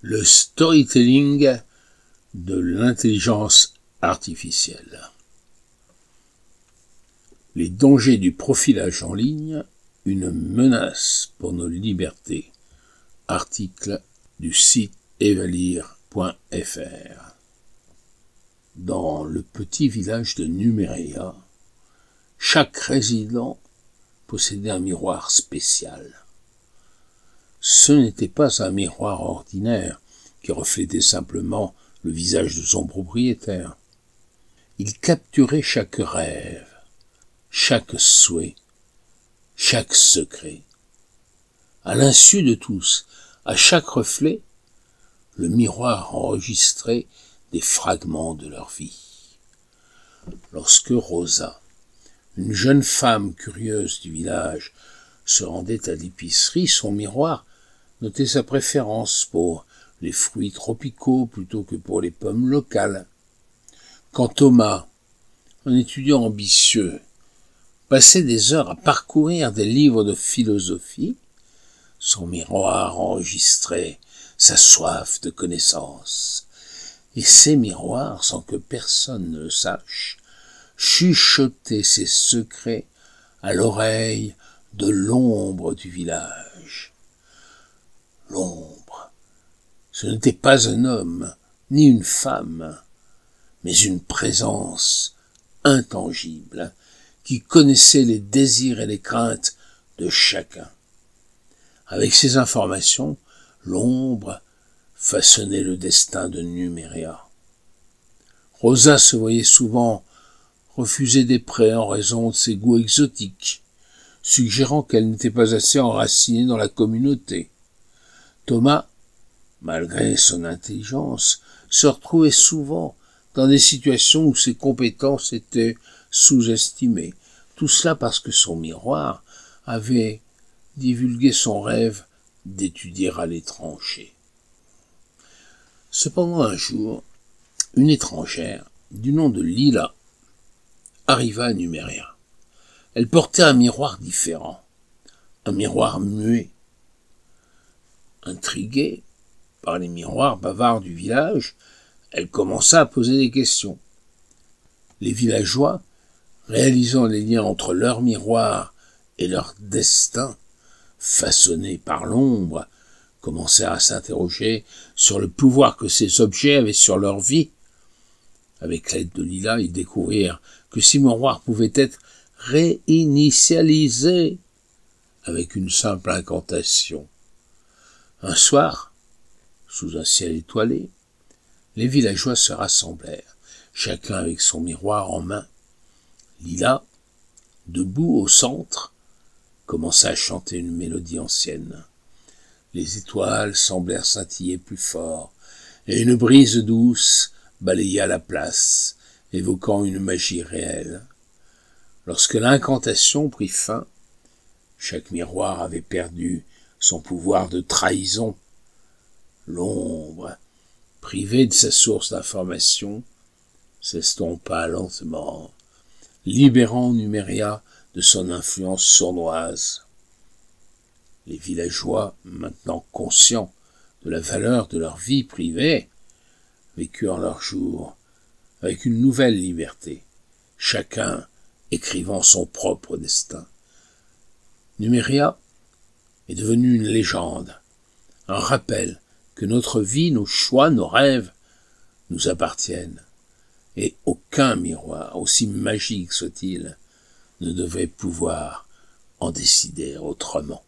le storytelling de l'intelligence artificielle. Les dangers du profilage en ligne, une menace pour nos libertés. Article du site evalir.fr. Dans le petit village de Numéria, chaque résident possédait un miroir spécial. Ce n'était pas un miroir ordinaire qui reflétait simplement le visage de son propriétaire. Il capturait chaque rêve, chaque souhait, chaque secret. À l'insu de tous, à chaque reflet, le miroir enregistrait des fragments de leur vie. Lorsque Rosa, une jeune femme curieuse du village, se rendait à l'épicerie, son miroir notait sa préférence pour les fruits tropicaux plutôt que pour les pommes locales. Quand Thomas, un étudiant ambitieux, passait des heures à parcourir des livres de philosophie, son miroir enregistrait sa soif de connaissance. Et ces miroirs, sans que personne ne le sache, chuchotaient ses secrets à l'oreille de l'ombre du village. L'ombre, ce n'était pas un homme, ni une femme, mais une présence intangible qui connaissait les désirs et les craintes de chacun. Avec ces informations, l'ombre façonnait le destin de Numéria. Rosa se voyait souvent refuser des prêts en raison de ses goûts exotiques, suggérant qu'elle n'était pas assez enracinée dans la communauté. Thomas malgré son intelligence, se retrouvait souvent dans des situations où ses compétences étaient sous-estimées. Tout cela parce que son miroir avait divulgué son rêve d'étudier à l'étranger. Cependant un jour, une étrangère, du nom de Lila, arriva à Numéria. Elle portait un miroir différent, un miroir muet. Intriguée, par les miroirs bavards du village, elle commença à poser des questions. Les villageois, réalisant les liens entre leur miroir et leur destin, façonné par l'ombre, commencèrent à s'interroger sur le pouvoir que ces objets avaient sur leur vie. Avec l'aide de Lila, ils découvrirent que ces miroirs pouvaient être réinitialisés avec une simple incantation. Un soir, sous un ciel étoilé, les villageois se rassemblèrent, chacun avec son miroir en main. Lila, debout au centre, commença à chanter une mélodie ancienne. Les étoiles semblèrent scintiller plus fort, et une brise douce balaya la place, évoquant une magie réelle. Lorsque l'incantation prit fin, chaque miroir avait perdu son pouvoir de trahison L'ombre, privée de sa source d'information, s'estompa lentement, libérant Numéria de son influence sournoise. Les villageois, maintenant conscients de la valeur de leur vie privée, vécurent leur jour avec une nouvelle liberté, chacun écrivant son propre destin. Numéria est devenue une légende, un rappel que notre vie, nos choix, nos rêves nous appartiennent, et aucun miroir, aussi magique soit-il, ne devait pouvoir en décider autrement.